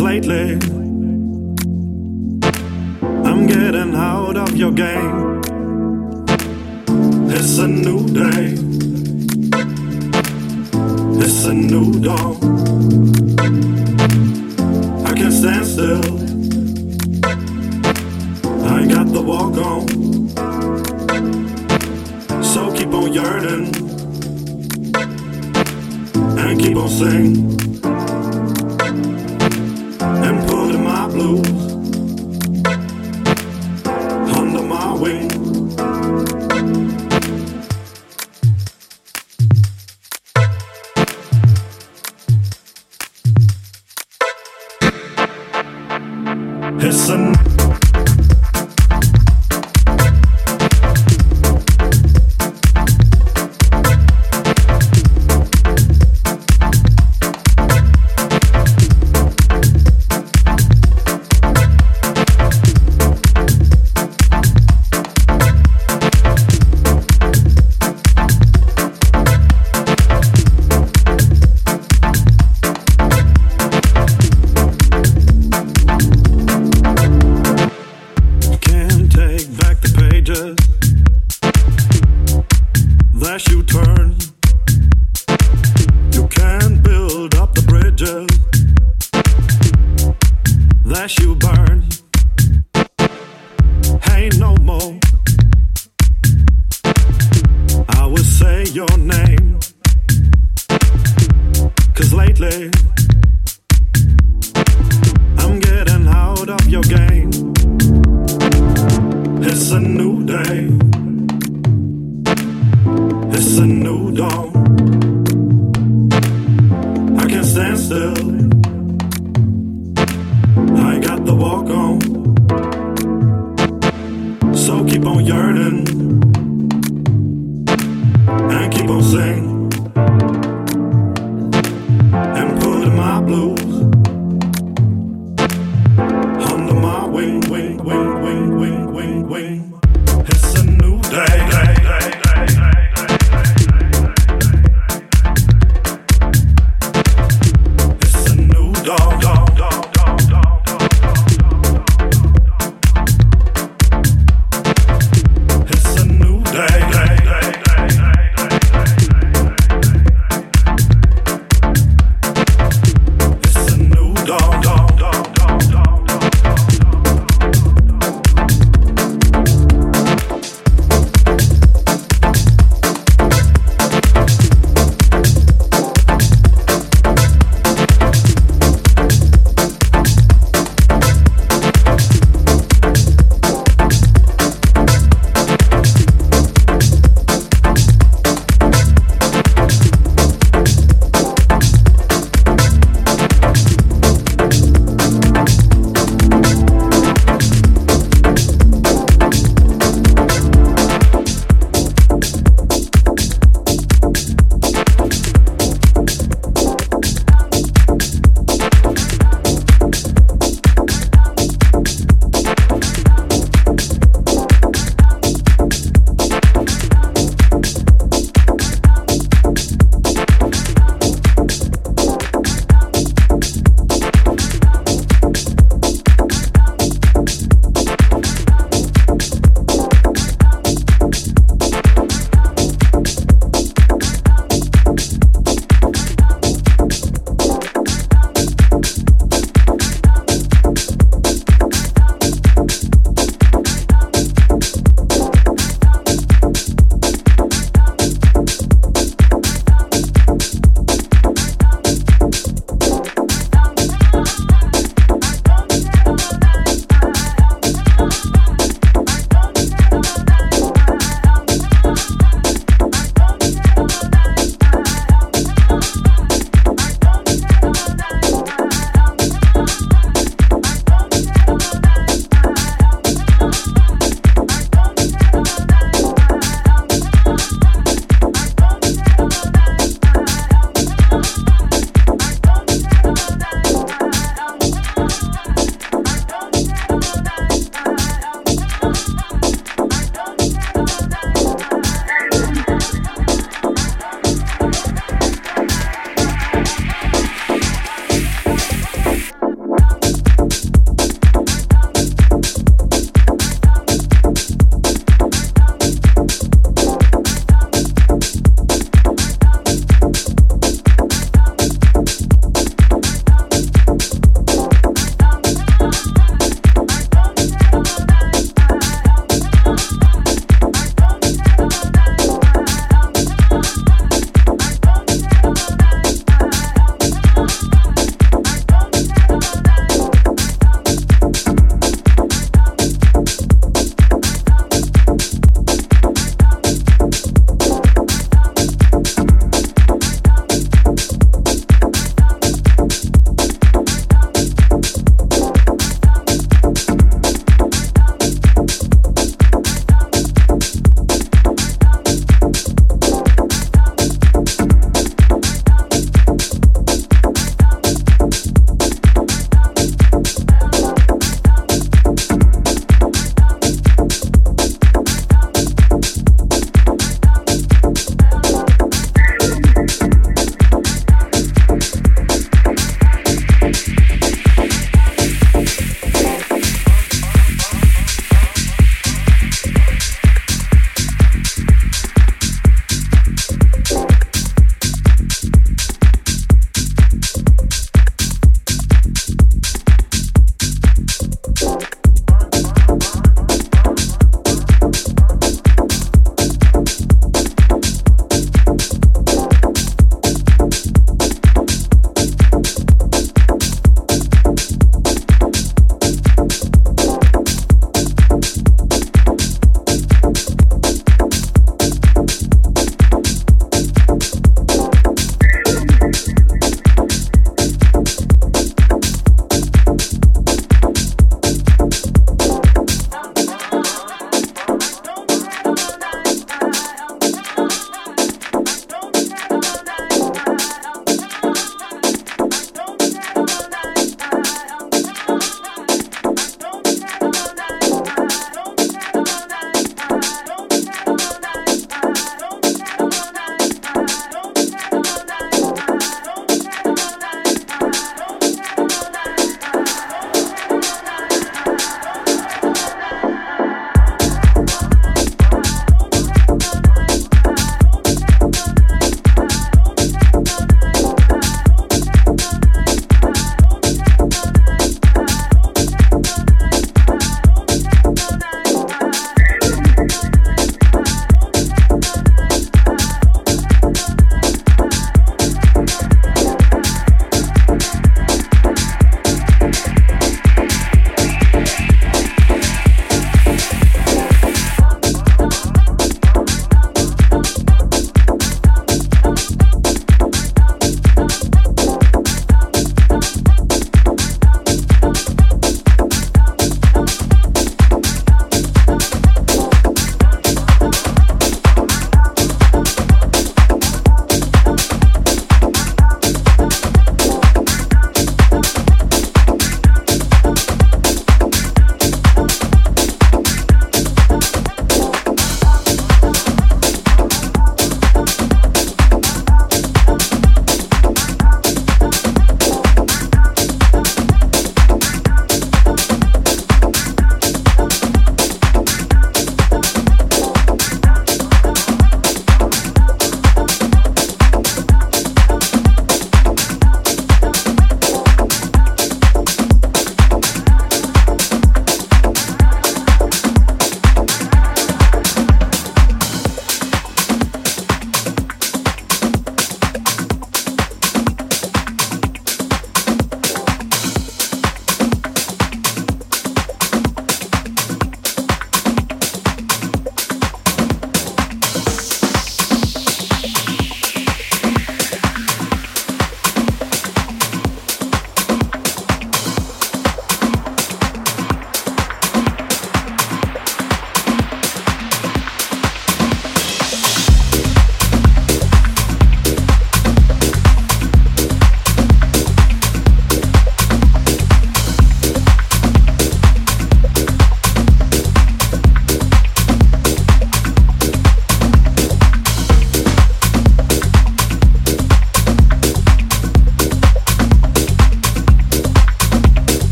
Lately, I'm getting out of your game. It's a new day. It's a new dawn. I can't stand still. I got the walk on. So keep on yearning and keep on singing It's a new dawn. I can't stand still.